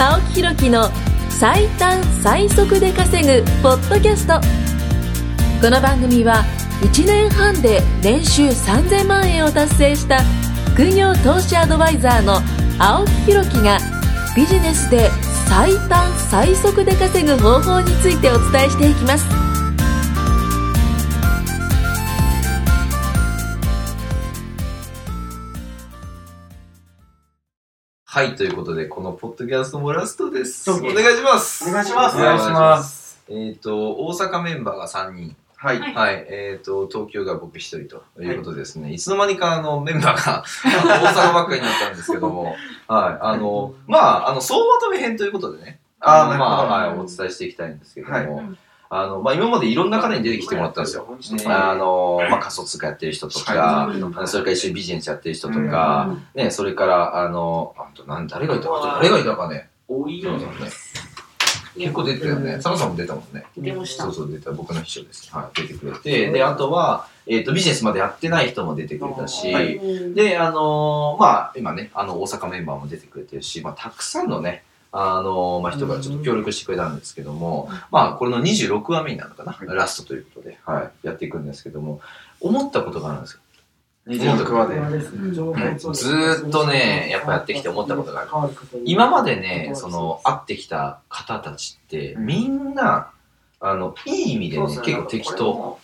青木ひろきの最短最速で稼ぐポッドキャスト。この番組は1年半で年収3000万円を達成した副業投資アドバイザーの青木ひろきがビジネスで最短最速で稼ぐ方法についてお伝えしていきます。はい、ということで、このポッドキャストもラストです。お願いします。お願いしますお願いします。えっ、と、大阪メンバーが3人。はい。はい、えっ、と、東京が僕一人ということですね。い、つの間にかあのメンバーが 大阪ばっかりになったんですけども、はい、あの、まあ、あの、総まとめ編ということでね、あまあ、なはい、お伝えしていきたいんですけども、はいあの、まあ、今までいろんな方に出てきてもらったんですよ。あの、まあ、仮想通貨やってる人とか、それから一緒にビジネスやってる人とか、ね、それから、あの、あと、なん、誰がいたか、誰がいたかね、多いよね。結構出てたよね。佐野さんも出たもんね。出ましたそうそう、出た。僕の秘書です。はい、出てくれて。で、あとは、えっ、と、ビジネスまでやってない人も出てくれたし、はいで、あのーまあ、今ね、あの、大阪メンバーも出てくれてるし、まあ、たくさんのね、あのーまあ、人がちょっと協力してくれたんですけども、まあ、これの26話目になるのかな、ラストということで、はい、やっていくんですけども、思ったことがあるんですよ。26話で。ずーっとね、やっぱやってきて思ったことがある。今までね、その、会ってきた方たちって、みんな、あの、いい意味でね、結構適当。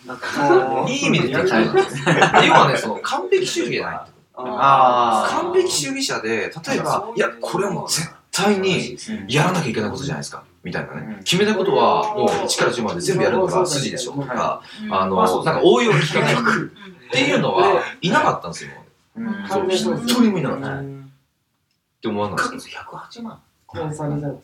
いい意味で適当なんですよ。要はね、その、完璧主義じゃない。ってことあ完璧主義者で、例えば、いや、これはもう絶対にやらなきゃいけないことじゃないですか。みたいなね。決めたことは、もう1から10まで全部やるのが筋でしょ。とか、あの、なんか応用聞かないっていうのはいなかったんですよ。そう、一人もいなかった。って思わないですか108万。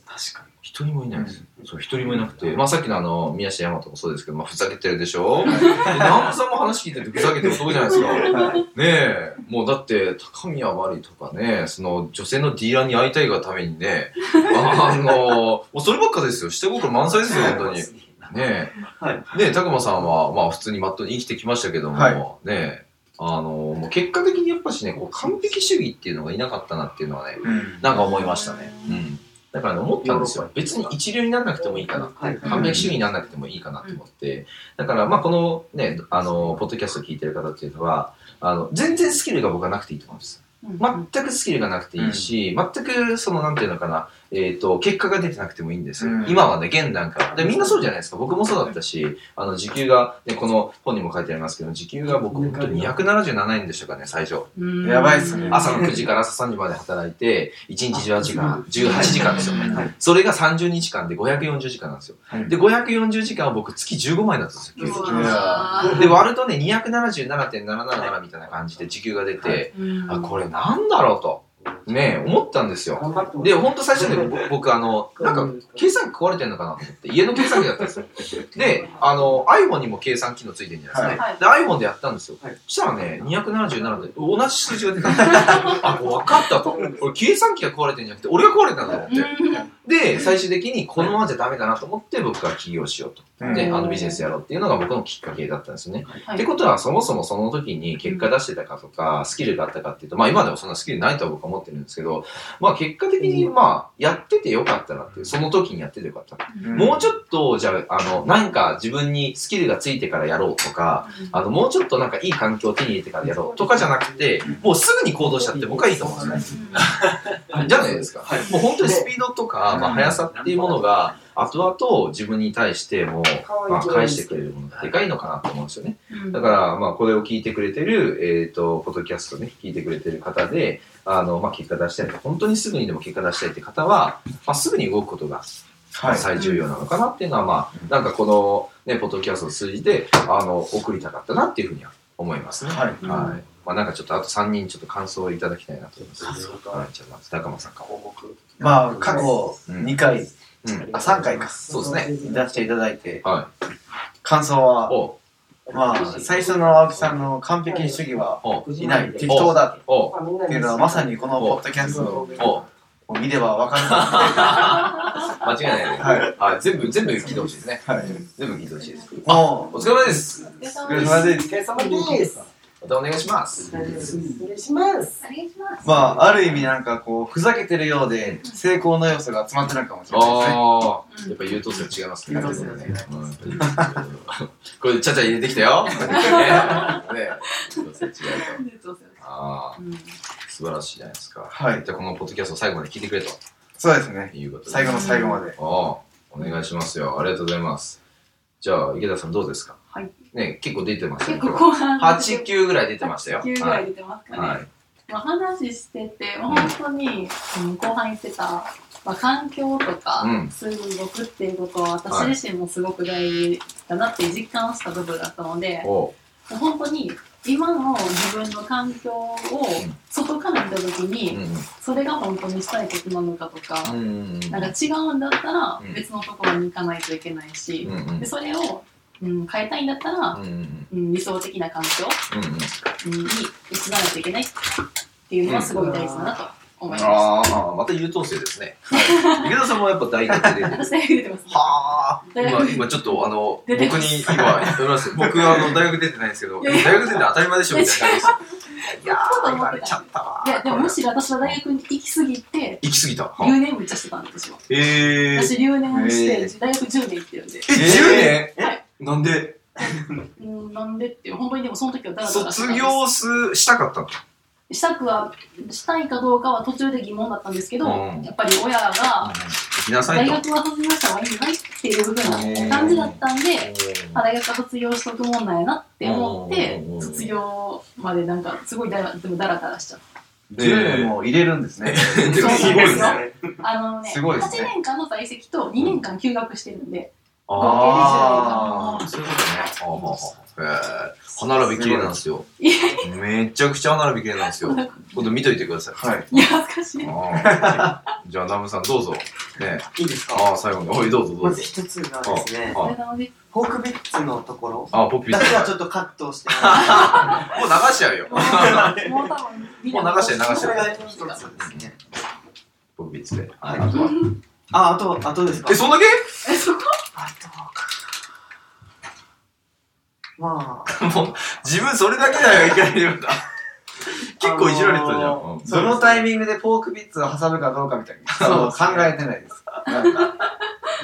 確か一人もいないです。そう、一人もいなくて、まあさっきのあの、宮下大和もそうですけど、まあふざけてるでしょ？で南部さんも話聞いててふざけてる男じゃないですか。ねえ、もうだって、高宮まりとかね、その女性のディーラーに会いたいがためにね、あの、もうそればっかですよ。下心満載ですよ、本当に。ねえ。はいねえ、たくまさんは、まあ普通にマットに生きてきましたけども、はいねえ、あの、もう結果的にやっぱしね、こう完璧主義っていうのがいなかったなっていうのはね、うん。なんか思いましたね。うん。だからね、思ったんですよ。別に一流にならなくてもいいかな。完璧主義にならなくてもいいかなと思って。だから、まあ、このね、あの、ポッドキャストを聞いてる方っていうのは、あの、全然スキルが僕はなくていいと思うんです。全くスキルがなくていいし、全くその、なんていうのかな、えっ、と、結果が出てなくてもいいんですよ。うん。今はね、現段階。で、みんなそうじゃないですか。僕もそうだったし、あの、時給が、ね、この本にも書いてありますけど、時給が僕、本当に277円でしたかね、最初。やばいっすね。朝の9時から朝3時まで働いて、1日18時間、18時間ですよ。ね。はい。それが30日間で540時間なんですよ。はい。で、540時間は僕月15万円だったんですよ、給で、割るとね、277.777みたいな感じで時給が出て、あ、これなんだろうと、ね、思ったんですよ。で、ほんと最初ね、ぼ僕、あの、なんか、計算機壊れてんのかなと思って、家の計算機だったんですよ。で、あの、iPhone にも計算機能ついてるんじゃないですか。で、iPhone でやったんですよ。そしたらね、277で同じ数字が出たんですよ。あ、分かったと。これ計算機が壊れてんじゃなくて、俺が壊れたんだと思って。で、最終的にこのままじゃダメだなと思って僕は起業しようと。で、あのビジネスやろうっていうのが僕のきっかけだったんですよね。ってことは、そもそもその時に結果出してたかとか、スキルがあったかっていうと、まあ今でもそんなスキルないとは僕は思ってるんですけど、まあ結果的にまあやっててよかったなっていう、その時にやっててよかった。もうちょっと、じゃあ、あの、なんか自分にスキルがついてからやろうとか、あの、もうちょっとなんかいい環境を手に入れてからやろうとかじゃなくて、もうすぐに行動しちゃって僕はいいと思うんですね。じゃないですか。もう本当にスピードとか、まあ速さっていうものが、後々自分に対しても、まあ、返してくれるものがでかいのかなと思うんですよね。だから、まあ、これを聞いてくれてる、えっ、と、ポッドキャストね、聞いてくれてる方で、あの、まあ、結果出したいと、本当にすぐにでも結果出したいって方は、まあ、すぐに動くことが、まあ、最重要なのかなっていうのは、まあ、なんかこの、ね、ポッドキャストを通じて、あの、送りたかったなっていうふうには思いますね。はいはい。まあ、なんかちょっとあと3人ちょっと感想をいただきたいなと思います。はい、じゃあまず高間さんから。まあ、過去2回、うん。あ、3回か。そうですね。出していただいて、は感想は、おまあ、最初の青木さんの完璧主義はおいない、適当だおっていうのは、まさにこのポッドキャストおを見ればわかる。間違いないね。はい。はい。全部、全部聞いてほしいですね。はい。全部聞いてほしいです。もお疲れ様です。う、お疲れ様です。お疲れ様です。またお願いします。お願いします。お願いします。まあ、ある意味なんかこう、ふざけてるようで、成功の要素が集まってるかもしれないですね。ああ、やっぱ優等生違いますね。優等生だねうんこれ、ちゃちゃ入れてきたよ。優等生違うと。ああ、素晴らしいじゃないですか。はいじゃあ、このポッドキャストを最後まで聞いてくれとそうですね。いうことで。最後の最後まで。ああ、お願いしますよ。ありがとうございます。じゃあ、池田さんどうですか？はい。ね、結構出てましたね。結構後半。8、9ぐらい出てましたよ。8 9ぐらい出てますかね。はい。まあ、話してて、本当に、うん後半言ってた、まあ、環境とか、うんそういう動くっていうことは、私自身もすごく大事だなって実感した部分だったので、おもう本当に今の自分の環境を外から見た時に、うんそれが本当にしたいことなのかとか。なんか違うんだったらうん別のところに行かないといけないし、でそれを、うん、変えたいんだったら、うん理想的な環境、に移らないといけないっていうのはすごい大事だなと思いました。ああ、また優等生ですね。池田さんもやっぱ大学で。私大学出てます。はあ。今、今ちょっとあの、僕に今、言います。僕あの、大学出てないんですけど、大学出て当たり前でしょみたいな感じです。いやー、言われちゃったわ。いや、でもむしろ私は大学に行き過ぎて、行き過ぎた。は留年めっちゃしてたんですよ。えー。私留年しえて、大学10年行ってるんで。え、10年？はいなんで？うん、なんでっていう、本当にでもその時はダラダラしてたん卒です。業す、したかったの？したくは、したいかどうかは途中で疑問だったんですけど、うん。やっぱり親が、行きなさいと。大学は卒業した方がいいんじゃないっていうふうな感じだったんで、あ大学は卒業しとくもんなんやなって思ってうん、卒業までなんかすごいだらでもダラダラしちゃった。10年も入れるんですね。すごいですね。あのね、すごいですね。8年間の在籍と2年間休学してるんで、ああ、そういうことね。はあはあはあへえ。歯並び綺麗なんですよ。めちゃくちゃ歯並び綺麗なんですよ。今度見といてください。はい。いや、恥ずかしい。じゃあ、ナムさんどうぞ。ねいいですか？ああ、最後に。おい、どうぞどまうぞ。ず一つがですね、フォークビッツのところあ、ポッピーだズ。けはちょっとカットして、もう流しちゃうよ。もう多分みんなもう流して流してそれが一つですね。ポッピーズで。はいあとは。あ、あと、あとですか？え、そんだけ？え、そこあとか。まあ、もう、自分それだけだよ、いきなり言う。結構いじられてたじゃん。あのタイミングでポークビッツを挟むかどうかみたいな。そう考えてないです。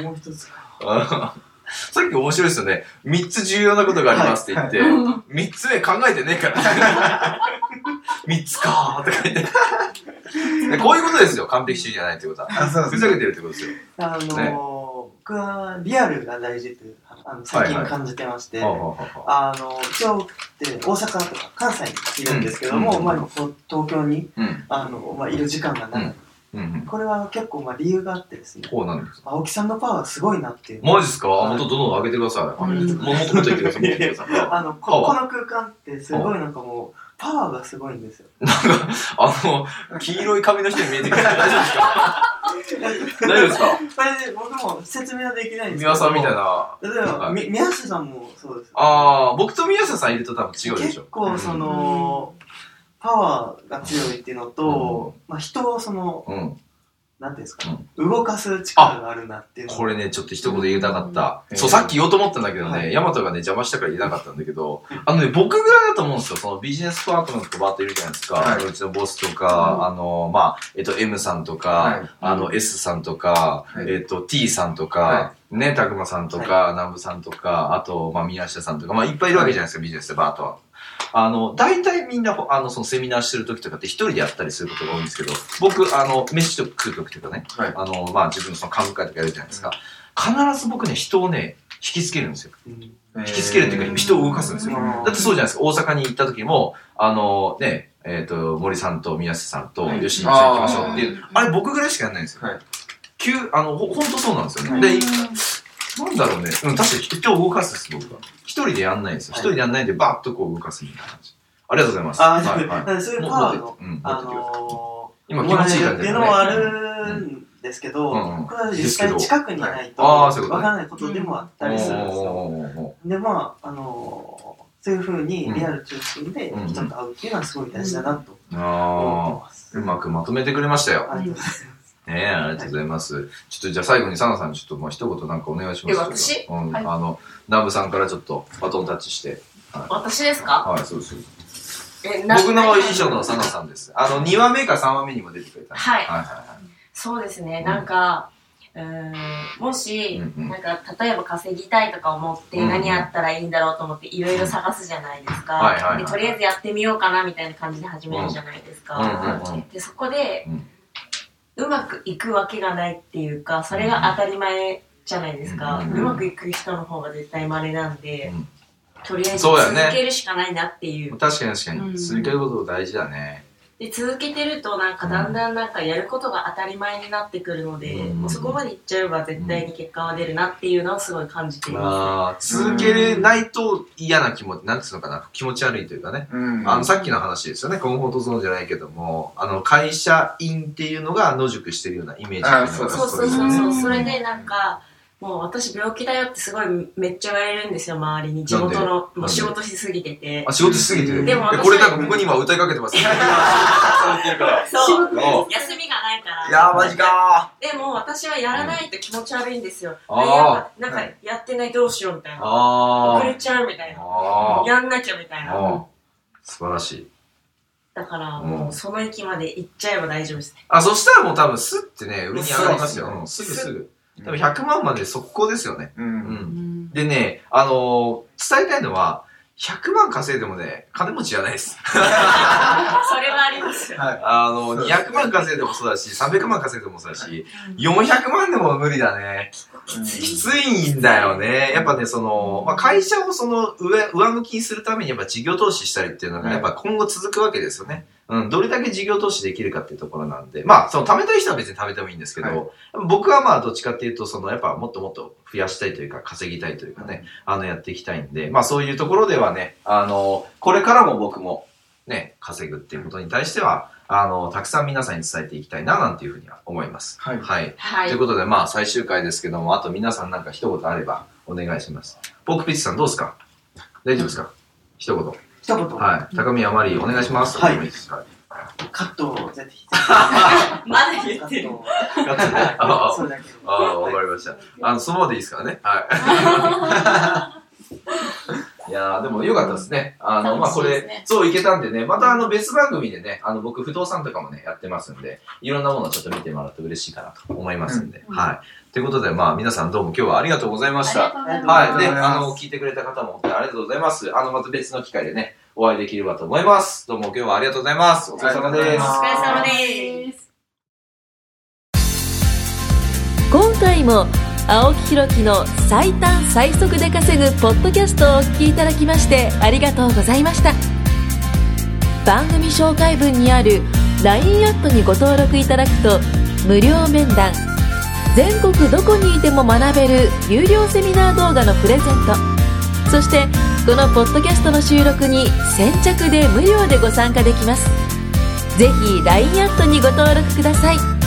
もう一つか。あ さっき面白いですよね。三つ重要なことがありますって言って、三つ目考えてねえから。三つかーとか言って。でこういうことですよ、完璧主義じゃないってことは。ふざけてるってことですよ。あのーね僕はリアルが大事という、あの最近感じてまして、はあはあはああの、一応って大阪とか関西にいるんですけども、うんまあ東京に、うん。あの、まあいる時間が長い。うんうん。これは結構まあ理由があってですね、こうなんですか青木さんのパワーすごいなっていう。マジっすか？はいもっとどんどん上げてください。もうんうもっともっと言 ってください。あの、ここの空間ってすごいなんかもう、パワーがすごいんですよ。あの、黄色い髪の人に見えてくる。大丈夫ですか？大丈夫ですか？これで僕も説明はできないんですけど。宮さんみたい。な。例えば、はいみ宮下さんもそうです。ああ、僕と宮下さんいると多分違うでしょ。結構その、パワーが強いっていうのと、まあ人をその、うん。なんていうんですか、動かす力があるなっていうの。これね、ちょっと一言言いたかった。うん。そう、さっき言おうと思ったんだけどね、はい。ヤマトがね、邪魔したから言えなかったんだけど、あのね、僕ぐらいだと思うんですよ。そのビジネスパートナーとかバーッといるじゃないですか。うちのボスとか、あの、まあ、えっと、M さんとか、はい。あの、S さんとか、はい。えっと、T さんとか、はね、たくまさんとか、南部さんとか、あと、まあ、宮下さんとか、まあ、いっぱいいるわけじゃないですか、ビジネスでバーッとは。あの、大体みんな、あの、そのセミナーしてる時とかって一人でやったりすることが多いんですけど、僕、あの、飯と食う時とかね、はいあの、まあ、自分のその幹部会とかやるじゃないですか。必ず僕ね、人をね、引きつけるんですよ。うん引きつけるっていうか、人を動かすんですよ。うんだってそうじゃないですか。大阪に行った時も、あの、ね、えっ、と、森さんと宮下さんとはい吉野さん行きましょうっていう、あれ僕ぐらいしかやんないんですよ。はい急、あの、ほほんとそうなんですよね。はいで、なんだろうね。うん、確かに人を動かすです、僕は。一人でやんないんですよ。一はい人でやんないんで、バーッとこう動かすみたいな感じ。ありがとうございます。あ、はい、なはんでそういい。うパワーの、うん、持あの今ー、気持ちいい感じっていうのもあるんですけど、うんうん僕は実際近くにいないと、わからないことでもあったりするんですよ。おーおーで、まあ、あのーそういうふうにリアル中心でうん人と会うっていうのはすごい大事だなと思ってあます。ーうまくまとめてくれましたよ。ありがとうございます。ねえ、ありがとうございます。ちょっとじゃあ最後にサナさんちょっとまあ一言なんかお願いします。え私？うん、はい。あの、ナブさんからちょっとバトンタッチして。私ですか？はい、そうです。えな僕の衣装の佐野さんです。あの、2話目か3話目にも出てくれた。はい。はいはいそうですね、なんか、うーん、もし、うんうん。なんか、例えば稼ぎたいとか思って、うんうん。何やったらいいんだろうと思って、いろいろ探すじゃないですか。はいはいはいで、とりあえずやってみようかな、みたいな感じで始めるじゃないですか。うんうんうん。で、そこで、うんうまくいくわけがないっていうか、それが当たり前じゃないですか。ううんまくいく人の方が絶対稀なんで、うんとりあえず続そうやねけるしかないなっていう。確かに確かうんに。続けること大事だね。で続けてるとなんかだんだんなんかやることが当たり前になってくるので、うんもうそこまでいっちゃえば絶対に結果は出るなっていうのをすごい感じていまあー続けれないと嫌な気持ち、なんつうのかな、気持ち悪いというかね。うん。あの、さっきの話ですよね。コンフォートゾーンじゃないけども、あの、会社員っていうのが野宿してるようなイメージそうそうですよね。そうそう。それでなんかもう私病気だよってすごいめっちゃ言われるんですよ周りに。地元の。もう仕事しすぎてて。あ、仕事しすぎて？る。でもこれなんか僕に今歌いかけてます？そう。お休みがないから。いやー、マジかでも私はやらないと気持ち悪いんですよ、あなんかやってないどうしようみたいー。な。遅れちゃうみたいな。やんなきゃみたいな。素晴らしい。だからもうその域まで行っちゃえば大丈夫ですね。あ、そしたらもう多分スってね、上に上がりますよ。すぐすぐ。多分100万まで速攻ですよね。う。うんん。でね、あのー伝えたいのは、100万稼いでもね、金持ちじゃないです。それはありますよ。はい。あの、200万稼いでもそうだし、300万稼いでもそうだし、400万でも無理だね。きついんだよね。やっぱね、その、まあ、会社をその上、上向きにするためにやっぱ事業投資したりっていうのが、やっぱ今後続くわけですよね。うん、どれだけ事業投資できるかっていうところなんで、まあ、その貯めたい人は別に貯めてもいいんですけど、はい僕はまあ、どっちかっていうと、その、やっぱもっともっと増やしたいというか、稼ぎたいというかね、あの、やっていきたいんで、まあ、そういうところではね、あの、これからも僕も、ね、稼ぐっていうことに対しては、あの、たくさん皆さんに伝えていきたいな、なんていうふうには思います。はいはい。はいという。ことで、まあ、最終回ですけども、あと皆さんなんか一言あればお願いします。ポークピッチさんどうですか？大丈夫ですか？一言。一言、はい。高宮マリーお願いします。はいはい。カットを絶 まだ言対ってる。カットをガッツね。あそれだけあ、ああ、わかりました。あの、そのままでいいですからね。はい。いやーでもよかったですね。あの、まあ、これそういけたんでね、またあの別番組でね、あの、僕不動産とかもね、やってますんで、いろんなものをちょっと見てもらうと嬉しいかなと思いますんで、うんはい。ということで、まあ、皆さんどうも今日はありがとうございました。ありがとうございます。はい。で、あの、聞いてくれた方も本当にありがとうございます。あの、また別の機会でね、お会いできればと思います。どうも今日はありがとうございます。お疲れ様です。お疲れ様です。今回も青木ひろきの最短最速で稼ぐポッドキャストをお聞きいただきましてありがとうございました。番組紹介文にある LINE アットにご登録いただくと無料面談全国どこにいても学べる有料セミナー動画のプレゼントそしてこのポッドキャストの収録に先着で無料でご参加できます。ぜひ LINE アットにご登録ください。